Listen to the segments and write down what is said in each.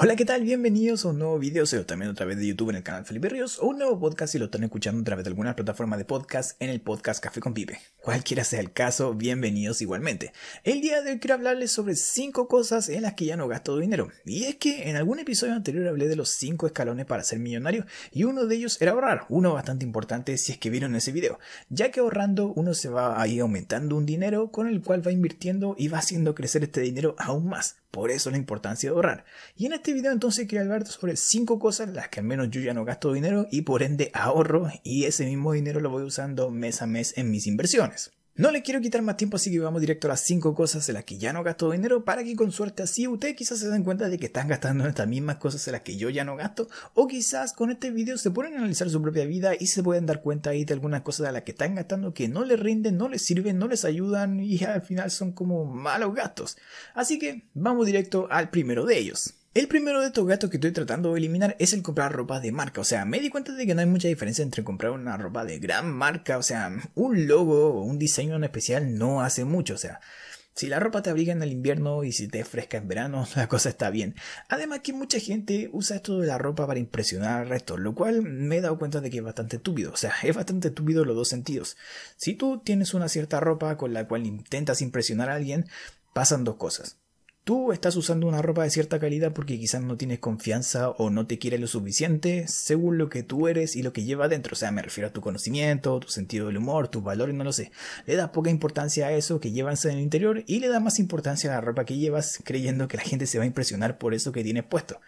Hola, ¿qué tal? Bienvenidos a un nuevo video, o también otra vez de YouTube en el canal Felipe Ríos, o un nuevo podcast si lo están escuchando a través de alguna plataforma de podcast en el podcast Café con Pipe. Cualquiera sea el caso, bienvenidos igualmente. El día de hoy quiero hablarles sobre 5 cosas en las que ya no gasto dinero. Y es que en algún episodio anterior hablé de los 5 escalones para ser millonario, y uno de ellos era ahorrar, uno bastante importante si es que vieron ese video, ya que ahorrando uno se va a ir aumentando un dinero con el cual va invirtiendo y va haciendo crecer este dinero aún más. Por eso la importancia de ahorrar. Y en este video entonces quiero hablar sobre 5 cosas en las que al menos yo ya no gasto dinero y por ende ahorro y ese mismo dinero lo voy usando mes a mes en mis inversiones. No le quiero quitar más tiempo, así que vamos directo a las 5 cosas en las que ya no gasto dinero para que con suerte así ustedes quizás se den cuenta de que están gastando en estas mismas cosas en las que yo ya no gasto o quizás con este video se pueden analizar su propia vida y se pueden dar cuenta ahí de algunas cosas a las que están gastando que no les rinden, no les sirven, no les ayudan y al final son como malos gastos. Así que vamos directo al primero de ellos. El primero de estos gastos que estoy tratando de eliminar es el comprar ropa de marca. O sea, me di cuenta de que no hay mucha diferencia entre comprar una ropa de gran marca. O sea, un logo o un diseño en especial no hace mucho. O sea, si la ropa te abriga en el invierno y si te fresca en verano, la cosa está bien. Además que mucha gente usa esto de la ropa para impresionar al resto, lo cual me he dado cuenta de que es bastante túpido. O sea, es bastante túpido los dos sentidos. Si tú tienes una cierta ropa con la cual intentas impresionar a alguien, pasan dos cosas. Tú estás usando una ropa de cierta calidad porque quizás no tienes confianza o no te quiere lo suficiente según lo que tú eres y lo que lleva dentro. O sea, me refiero a tu conocimiento, tu sentido del humor, tus valores, no lo sé. Le das poca importancia a eso que llevas en el interior y le da más importancia a la ropa que llevas creyendo que la gente se va a impresionar por eso que tienes puesto.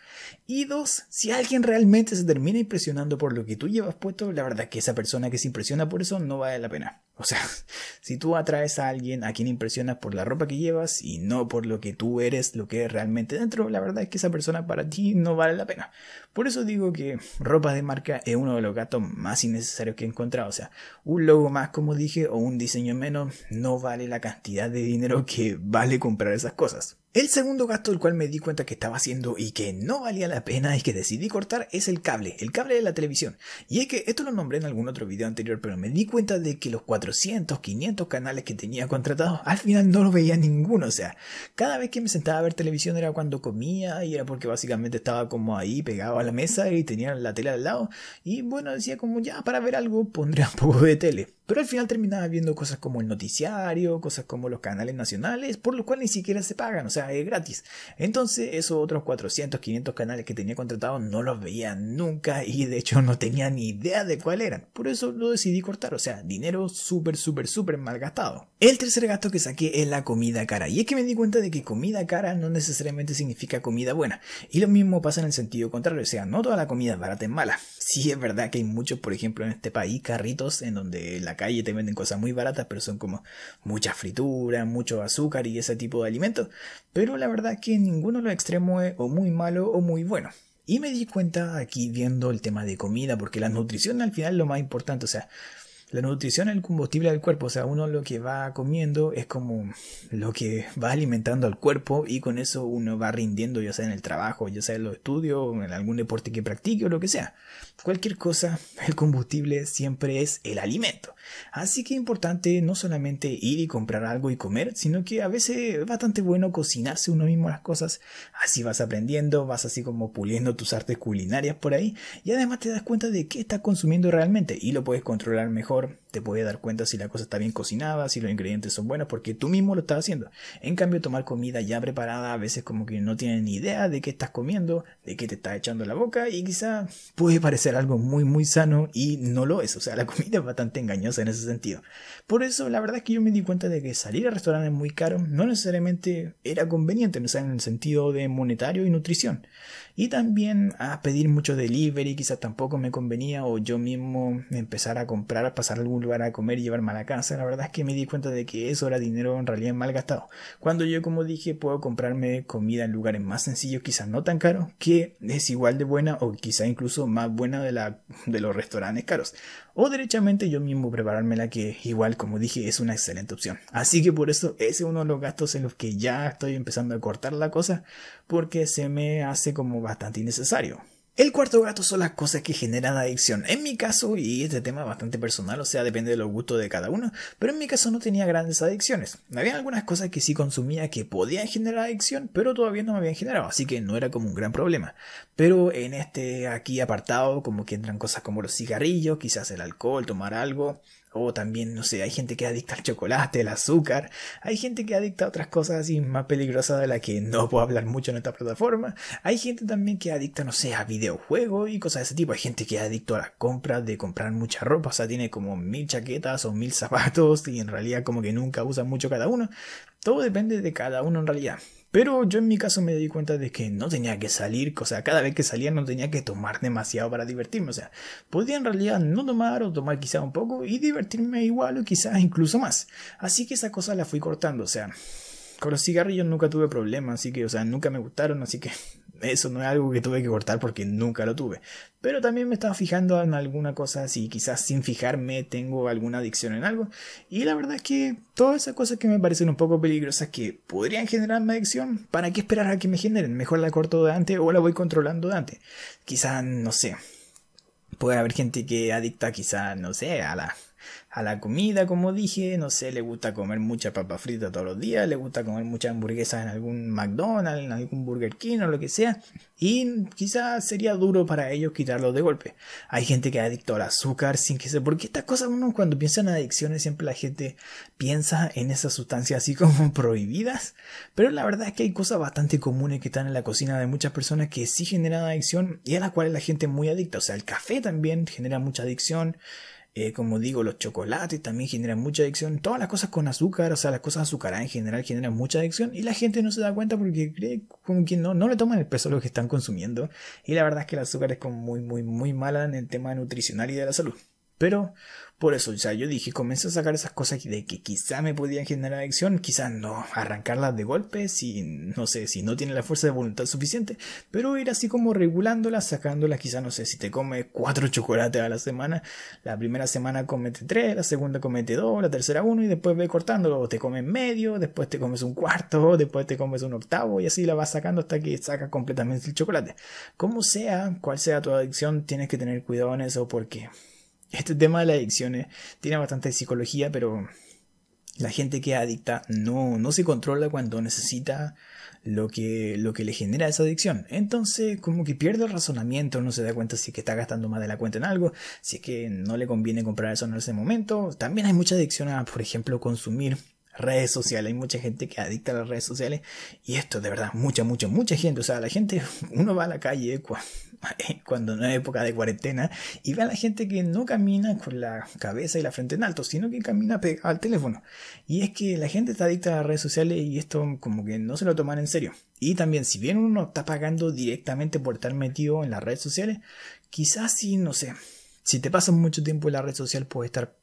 Y dos, si alguien realmente se termina impresionando por lo que tú llevas puesto, la verdad es que esa persona que se impresiona por eso no vale la pena. O sea, si tú atraes a alguien a quien impresionas por la ropa que llevas y no por lo que tú eres, lo que es realmente dentro, la verdad es que esa persona para ti no vale la pena. Por eso digo que ropa de marca es uno de los gastos más innecesarios que he encontrado. O sea, un logo más, como dije, o un diseño menos, no vale la cantidad de dinero que vale comprar esas cosas. El segundo gasto del cual me di cuenta que estaba haciendo y que no valía la pena y que decidí cortar es el cable, el cable de la televisión. Y es que esto lo nombré en algún otro video anterior, pero me di cuenta de que los 400, 500 canales que tenía contratados al final no lo veía ninguno. O sea, cada vez que me sentaba a ver televisión era cuando comía y era porque básicamente estaba como ahí pegado a la mesa y tenía la tele al lado. Y bueno, decía como ya para ver algo pondré un poco de tele. Pero al final terminaba viendo cosas como el noticiario, cosas como los canales nacionales, por lo cual ni siquiera se pagan, o sea, es gratis. Entonces esos otros 400, 500 canales que tenía contratados no los veía nunca y de hecho no tenía ni idea de cuál eran. Por eso lo decidí cortar, o sea, dinero súper, súper, súper mal gastado. El tercer gasto que saqué es la comida cara. Y es que me di cuenta de que comida cara no necesariamente significa comida buena. Y lo mismo pasa en el sentido contrario, o sea, no toda la comida barata es mala. Sí es verdad que hay muchos, por ejemplo, en este país, carritos en donde la calle te venden cosas muy baratas, pero son como mucha fritura, mucho azúcar y ese tipo de alimentos. Pero la verdad que ninguno de los extremos es o muy malo o muy bueno. Y me di cuenta aquí viendo el tema de comida, porque la nutrición al final es lo más importante. O sea, la nutrición es el combustible del cuerpo, o sea, uno lo que va comiendo es como lo que va alimentando al cuerpo y con eso uno va rindiendo, ya sea en el trabajo, ya sea en los estudios, en algún deporte que practique o lo que sea. Cualquier cosa, el combustible siempre es el alimento. Así que es importante no solamente ir y comprar algo y comer, sino que a veces es bastante bueno cocinarse uno mismo las cosas. Así vas aprendiendo, vas así como puliendo tus artes culinarias por ahí y además te das cuenta de qué estás consumiendo realmente y lo puedes controlar mejor. por Te puedes dar cuenta si la cosa está bien cocinada, si los ingredientes son buenos, porque tú mismo lo estás haciendo. En cambio, tomar comida ya preparada a veces como que no tienes ni idea de qué estás comiendo, de qué te estás echando la boca y quizá puede parecer algo muy muy sano y no lo es. O sea, la comida es bastante engañosa en ese sentido. Por eso, la verdad es que yo me di cuenta de que salir a restaurantes muy caros no necesariamente era conveniente, no sea, en el sentido de monetario y nutrición. Y también a pedir mucho delivery, quizás tampoco me convenía, o yo mismo empezar a comprar, pasar a lugar a comer y llevarme a la casa. La verdad es que me di cuenta de que eso era dinero en realidad mal gastado. Cuando yo, como dije, puedo comprarme comida en lugares más sencillos, quizás no tan caros, que es igual de buena o quizá incluso más buena de, la, de los restaurantes caros. O derechamente yo mismo preparármela, que igual, como dije, es una excelente opción. Así que por eso ese es uno de los gastos en los que ya estoy empezando a cortar la cosa, porque se me hace como bastante innecesario. El cuarto gato son las cosas que generan adicción. En mi caso, y este tema es bastante personal, o sea, depende de los gustos de cada uno, pero en mi caso no tenía grandes adicciones. Había algunas cosas que sí consumía que podían generar adicción, pero todavía no me habían generado, así que no era como un gran problema. Pero en este aquí apartado, como que entran cosas como los cigarrillos, quizás el alcohol, tomar algo, o también, no sé, hay gente que adicta al chocolate, al azúcar. Hay gente que adicta a otras cosas así más peligrosas de las que no puedo hablar mucho en esta plataforma. Hay gente también que adicta, no sé, a videojuegos y cosas de ese tipo. Hay gente que adicto a las compras de comprar mucha ropa. O sea, tiene como mil chaquetas o mil zapatos y en realidad como que nunca usa mucho cada uno. Todo depende de cada uno en realidad. Pero yo en mi caso me di cuenta de que no tenía que salir, o sea, cada vez que salía no tenía que tomar demasiado para divertirme, o sea, podía en realidad no tomar o tomar quizá un poco y divertirme igual o quizás incluso más. Así que esa cosa la fui cortando, o sea, con los cigarrillos nunca tuve problemas, así que, o sea, nunca me gustaron, así que eso no es algo que tuve que cortar porque nunca lo tuve. Pero también me estaba fijando en alguna cosa, si quizás sin fijarme tengo alguna adicción en algo. Y la verdad es que todas esas cosas que me parecen un poco peligrosas que podrían generarme adicción, ¿para qué esperar a que me generen? Mejor la corto de antes o la voy controlando de antes. Quizás, no sé. Puede haber gente que adicta quizás, no sé, a la a la comida, como dije, no sé, le gusta comer mucha papa frita todos los días, le gusta comer muchas hamburguesas en algún McDonald's, en algún Burger King o lo que sea, y quizás sería duro para ellos quitarlo de golpe. Hay gente que es adicto al azúcar sin que se... Porque estas cosas uno cuando piensa en adicciones siempre la gente piensa en esas sustancias así como prohibidas, pero la verdad es que hay cosas bastante comunes que están en la cocina de muchas personas que sí generan adicción y a las cuales la gente es muy adicta. O sea, el café también genera mucha adicción. Eh, como digo, los chocolates también generan mucha adicción. Todas las cosas con azúcar, o sea, las cosas azucaradas en general generan mucha adicción y la gente no se da cuenta porque cree como que no, no le toman el peso a lo que están consumiendo. Y la verdad es que el azúcar es como muy, muy, muy mala en el tema nutricional y de la salud. Pero por eso, o sea, yo dije, comencé a sacar esas cosas de que quizá me podían generar adicción, quizás no arrancarlas de golpe, si, no sé, si no tiene la fuerza de voluntad suficiente, pero ir así como regulándolas, sacándolas, quizás, no sé, si te comes cuatro chocolates a la semana, la primera semana comete tres, la segunda comete dos, la tercera uno, y después ve cortándolo, o te comes medio, después te comes un cuarto, después te comes un octavo, y así la vas sacando hasta que sacas completamente el chocolate. Como sea, cual sea tu adicción, tienes que tener cuidado en eso porque este tema de las adicciones tiene bastante psicología, pero la gente que es adicta no, no se controla cuando necesita lo que, lo que le genera esa adicción. Entonces, como que pierde el razonamiento, no se da cuenta si es que está gastando más de la cuenta en algo, si es que no le conviene comprar eso en ese momento. También hay mucha adicción a, por ejemplo, consumir redes sociales. Hay mucha gente que adicta a las redes sociales y esto de verdad, mucha, mucha, mucha gente. O sea, la gente, uno va a la calle cuando no es época de cuarentena y ve a la gente que no camina con la cabeza y la frente en alto, sino que camina pegado al teléfono. Y es que la gente está adicta a las redes sociales y esto como que no se lo toman en serio. Y también, si bien uno está pagando directamente por estar metido en las redes sociales, quizás si, no sé, si te pasas mucho tiempo en la red social puedes estar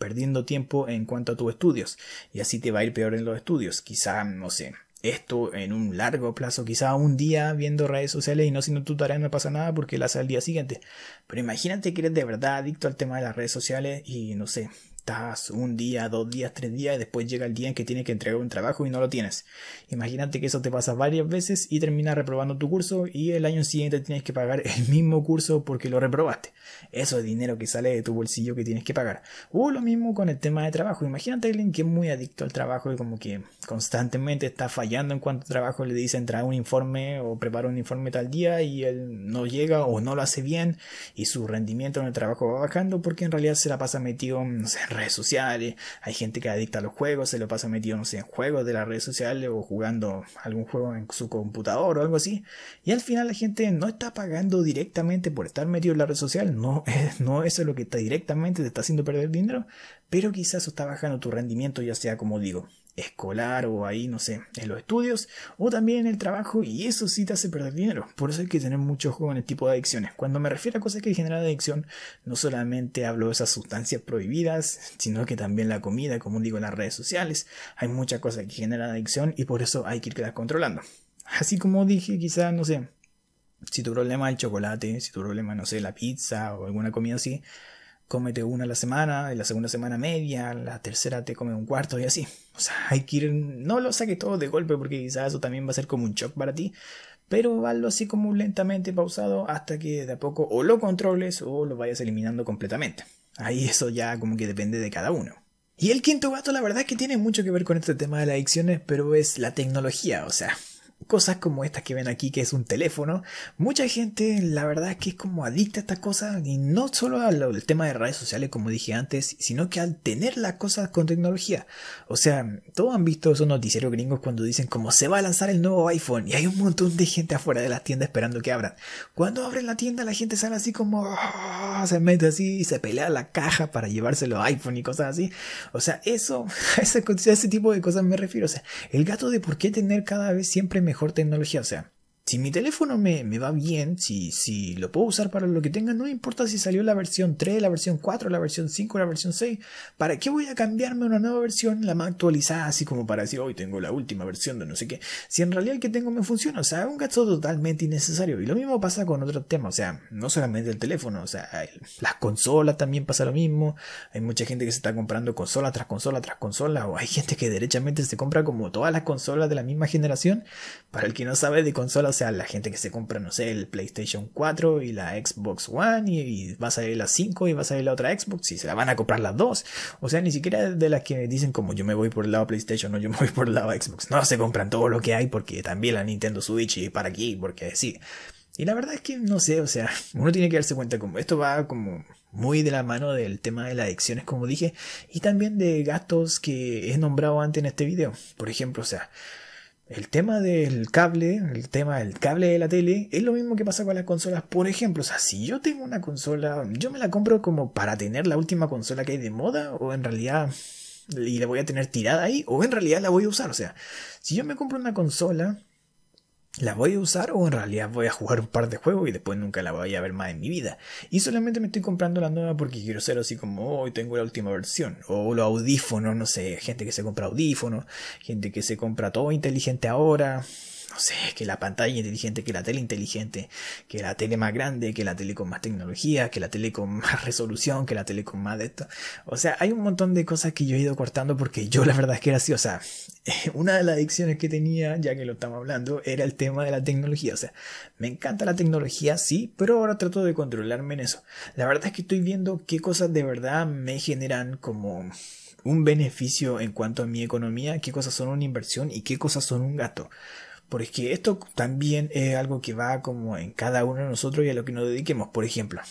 perdiendo tiempo en cuanto a tus estudios y así te va a ir peor en los estudios. Quizá, no sé, esto en un largo plazo, quizá un día viendo redes sociales y no siendo tu tarea no pasa nada porque la hace al día siguiente. Pero imagínate que eres de verdad adicto al tema de las redes sociales y no sé, estás un día, dos días, tres días y después llega el día en que tienes que entregar un trabajo y no lo tienes. Imagínate que eso te pasa varias veces y terminas reprobando tu curso y el año siguiente tienes que pagar el mismo curso porque lo reprobaste. Eso es dinero que sale de tu bolsillo que tienes que pagar. O lo mismo con el tema de trabajo. Imagínate a alguien que es muy adicto al trabajo y como que constantemente está fallando en cuanto a trabajo le dicen trae un informe o prepara un informe tal día y él no llega o no lo hace bien y su rendimiento en el trabajo va bajando porque en realidad se la pasa metido no sé, redes sociales. Hay gente que adicta a los juegos, se lo pasa metido no sé, en juegos de las redes sociales o jugando algún juego en su computador o algo así. Y al final la gente no está pagando directamente por estar metido en la red social, no no, eso es lo que está directamente te está haciendo perder dinero, pero quizás eso está bajando tu rendimiento, ya sea como digo, escolar o ahí, no sé, en los estudios o también en el trabajo y eso sí te hace perder dinero. Por eso hay que tener mucho ojo en el tipo de adicciones. Cuando me refiero a cosas que generan adicción, no solamente hablo de esas sustancias prohibidas, sino que también la comida, como digo, las redes sociales. Hay muchas cosas que generan adicción y por eso hay que ir controlando. Así como dije, quizás, no sé, si tu problema es el chocolate, si tu problema, no sé, la pizza o alguna comida así, cómete una a la semana, y la segunda semana media, la tercera te come un cuarto y así. O sea, hay que ir, no lo saques todo de golpe porque quizás eso también va a ser como un shock para ti, pero hazlo así como lentamente pausado hasta que de a poco o lo controles o lo vayas eliminando completamente. Ahí eso ya como que depende de cada uno. Y el quinto gato la verdad es que tiene mucho que ver con este tema de las adicciones, pero es la tecnología, o sea, cosas como estas que ven aquí, que es un teléfono. Mucha gente, la verdad es que es como adicta a estas cosas, y no solo al tema de redes sociales, como dije antes, sino que al tener las cosas con tecnología. O sea, todos han visto esos noticieros gringos cuando dicen como se va a lanzar el nuevo iPhone, y hay un montón de gente afuera de las tiendas esperando que abran. Cuando abren la tienda, la gente sale así como, ah", se mete así y se pelea la caja para llevárselo a iPhone y cosas así. O sea, eso, a ese, a ese tipo de cosas me refiero. O sea, el gato de por qué tener cada vez siempre mejor tecnología. O sea, si mi teléfono me, me, va bien, si, si lo puedo usar para lo que tenga, no importa si salió la versión 3, la versión 4, la versión 5, la versión 6. ¿Para qué voy a cambiarme una nueva versión, la más actualizada, así como para decir, hoy tengo la última versión de no sé qué? Si en realidad el que tengo me funciona, o sea, es un gasto totalmente innecesario. Y lo mismo pasa con otros temas, o sea, no solamente el teléfono, o sea, las consolas también pasa lo mismo. Hay mucha gente que se está comprando consola tras consola tras consola, o hay gente que derechamente se compra como todas las consolas de la misma generación. Para el que no sabe de consolas, sea, la gente que se compra, no sé, el PlayStation 4 y la Xbox One y, va a salir la 5 y va a salir la otra Xbox y se la van a comprar las dos. O sea, ni siquiera de las que dicen como yo me voy por el lado PlayStation o yo me voy por el lado Xbox. No, se compran todo lo que hay porque también la Nintendo Switch y para aquí, porque sí. Y la verdad es que no sé, o sea, uno tiene que darse cuenta como esto va como muy de la mano del tema de las adicciones, como dije, y también de gastos que he nombrado antes en este video. Por ejemplo, o sea, el tema del cable, el tema del cable de la tele, es lo mismo que pasa con las consolas. Por ejemplo, o sea, si yo tengo una consola, yo me la compro como para tener la última consola que hay de moda, o en realidad, y la voy a tener tirada ahí, o en realidad la voy a usar. O sea, si yo me compro una consola, ¿La voy a usar o en realidad voy a jugar un par de juegos y después nunca la voy a ver más en mi vida? Y solamente me estoy comprando la nueva porque quiero ser así como hoy tengo la última versión. O los audífonos, no sé, gente que se compra audífonos, gente que se compra todo inteligente ahora no sé, que la pantalla inteligente, que la tele inteligente, que la tele más grande, que la tele con más tecnología, que la tele con más resolución, que la tele con más de esto. O sea, hay un montón de cosas que yo he ido cortando porque yo la verdad es que era así, o sea, una de las adicciones que tenía, ya que lo estamos hablando, era el tema de la tecnología. O sea, me encanta la tecnología, sí, pero ahora trato de controlarme en eso. La verdad es que estoy viendo qué cosas de verdad me generan como un beneficio en cuanto a mi economía, qué cosas son una inversión y qué cosas son un gasto. Porque esto también es algo que va como en cada uno de nosotros y a lo que nos dediquemos. Por ejemplo,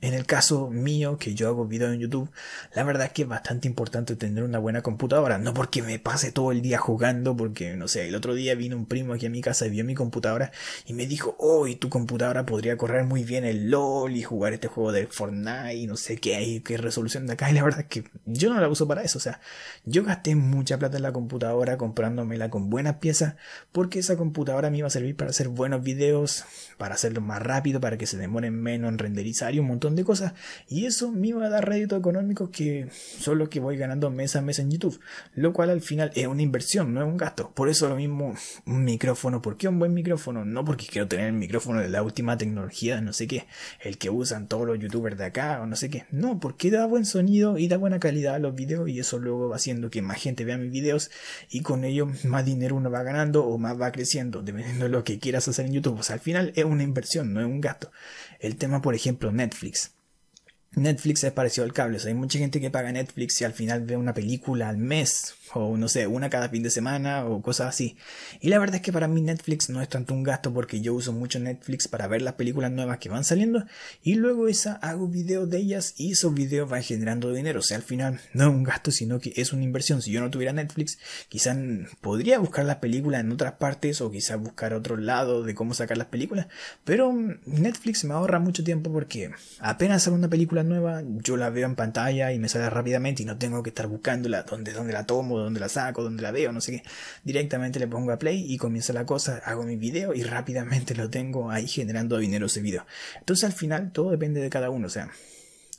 en el caso mío, que yo hago videos en YouTube, la verdad es que es bastante importante tener una buena computadora. No porque me pase todo el día jugando, porque no sé, el otro día vino un primo aquí a mi casa y vio mi computadora y me dijo, oh, y tu computadora podría correr muy bien el LOL y jugar este juego de Fortnite y no sé qué hay, qué resolución de acá. Y la verdad es que yo no la uso para eso. O sea, yo gasté mucha plata en la computadora comprándomela con buenas piezas, porque esa computadora me iba a servir para hacer buenos videos, para hacerlo más rápido, para que se demoren menos en renderizar y un montón de cosas. Y eso me iba a dar rédito económico que son los que voy ganando mes a mes en YouTube. Lo cual al final es una inversión, no es un gasto. Por eso lo mismo un micrófono. ¿Por qué un buen micrófono? No porque quiero tener el micrófono de la última tecnología, no sé qué. El que usan todos los youtubers de acá o no sé qué. No, porque da buen sonido y da buena calidad a los videos y eso luego va haciendo que más gente vea mis videos y con ello más dinero uno va ganando o más va creciendo dependiendo de lo que quieras hacer en YouTube. O al final es una inversión, no es un gasto. El tema, por ejemplo, Netflix. Netflix es parecido al cable. O sea, hay mucha gente que paga Netflix y al final ve una película al mes o no sé, una cada fin de semana o cosas así. Y la verdad es que para mí Netflix no es tanto un gasto porque yo uso mucho Netflix para ver las películas nuevas que van saliendo y luego esa hago videos de ellas y esos videos van generando dinero. O sea, al final no es un gasto sino que es una inversión. Si yo no tuviera Netflix, quizás podría buscar las películas en otras partes o quizás buscar otro lado de cómo sacar las películas. Pero Netflix me ahorra mucho tiempo porque apenas sale una película nueva, yo la veo en pantalla y me sale rápidamente y no tengo que estar buscándola donde, donde la tomo donde la saco, donde la veo, no sé qué. Directamente le pongo a play y comienza la cosa, hago mi video y rápidamente lo tengo ahí generando dinero ese video. Entonces al final todo depende de cada uno, o sea,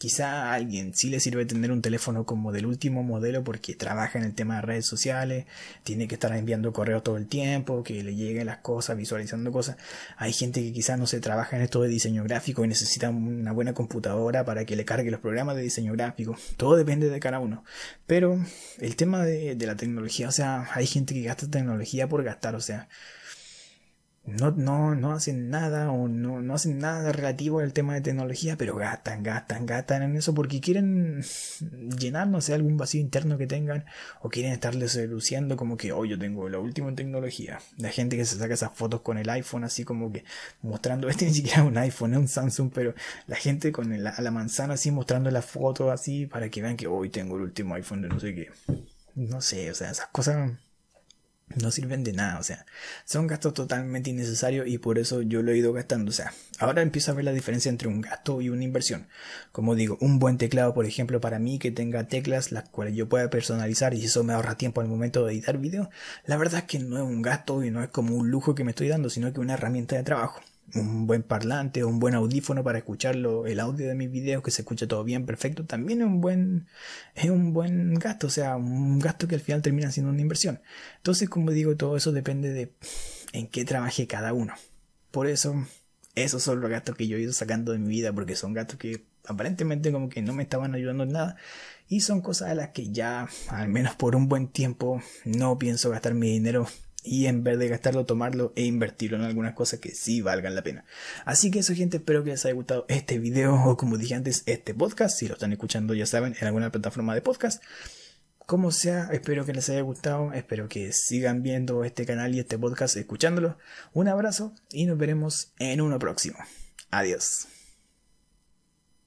Quizá a alguien sí le sirve tener un teléfono como del último modelo porque trabaja en el tema de redes sociales, tiene que estar enviando correos todo el tiempo, que le lleguen las cosas, visualizando cosas. Hay gente que quizás no se trabaja en esto de diseño gráfico y necesita una buena computadora para que le cargue los programas de diseño gráfico. Todo depende de cada uno. Pero el tema de, de la tecnología, o sea, hay gente que gasta tecnología por gastar, o sea, no, no, no hacen nada o no, no hacen nada relativo al tema de tecnología, pero gastan, gastan, gastan en eso porque quieren llenar, no sé, algún vacío interno que tengan o quieren estarles seduciendo como que, oh, yo tengo lo último en tecnología. La gente que se saca esas fotos con el iPhone así como que mostrando, este ni siquiera es un iPhone, es un Samsung, pero la gente con la, la manzana así mostrando la foto así para que vean que hoy tengo el último iPhone de no sé qué. No sé, o sea, esas cosas no sirven de nada, o sea, son gastos totalmente innecesarios y por eso yo lo he ido gastando, o sea, ahora empiezo a ver la diferencia entre un gasto y una inversión. Como digo, un buen teclado, por ejemplo, para mí que tenga teclas las cuales yo pueda personalizar y eso me ahorra tiempo al momento de editar video, la verdad es que no es un gasto y no es como un lujo que me estoy dando, sino que una herramienta de trabajo un buen parlante o un buen audífono para escucharlo, el audio de mis videos que se escucha todo bien, perfecto, también es un buen, es un buen gasto, o sea, un gasto que al final termina siendo una inversión. Entonces, como digo, todo eso depende de en qué trabaje cada uno. Por eso, esos son los gastos que yo he ido sacando de mi vida, porque son gastos que aparentemente como que no me estaban ayudando en nada y son cosas a las que ya, al menos por un buen tiempo, no pienso gastar mi dinero y en vez de gastarlo, tomarlo e invertirlo en algunas cosas que sí valgan la pena. Así que eso gente, espero que les haya gustado este video o como dije antes, este podcast. Si lo están escuchando ya saben, en alguna plataforma de podcast. Como sea, espero que les haya gustado, espero que sigan viendo este canal y este podcast escuchándolo. Un abrazo y nos veremos en uno próximo. Adiós.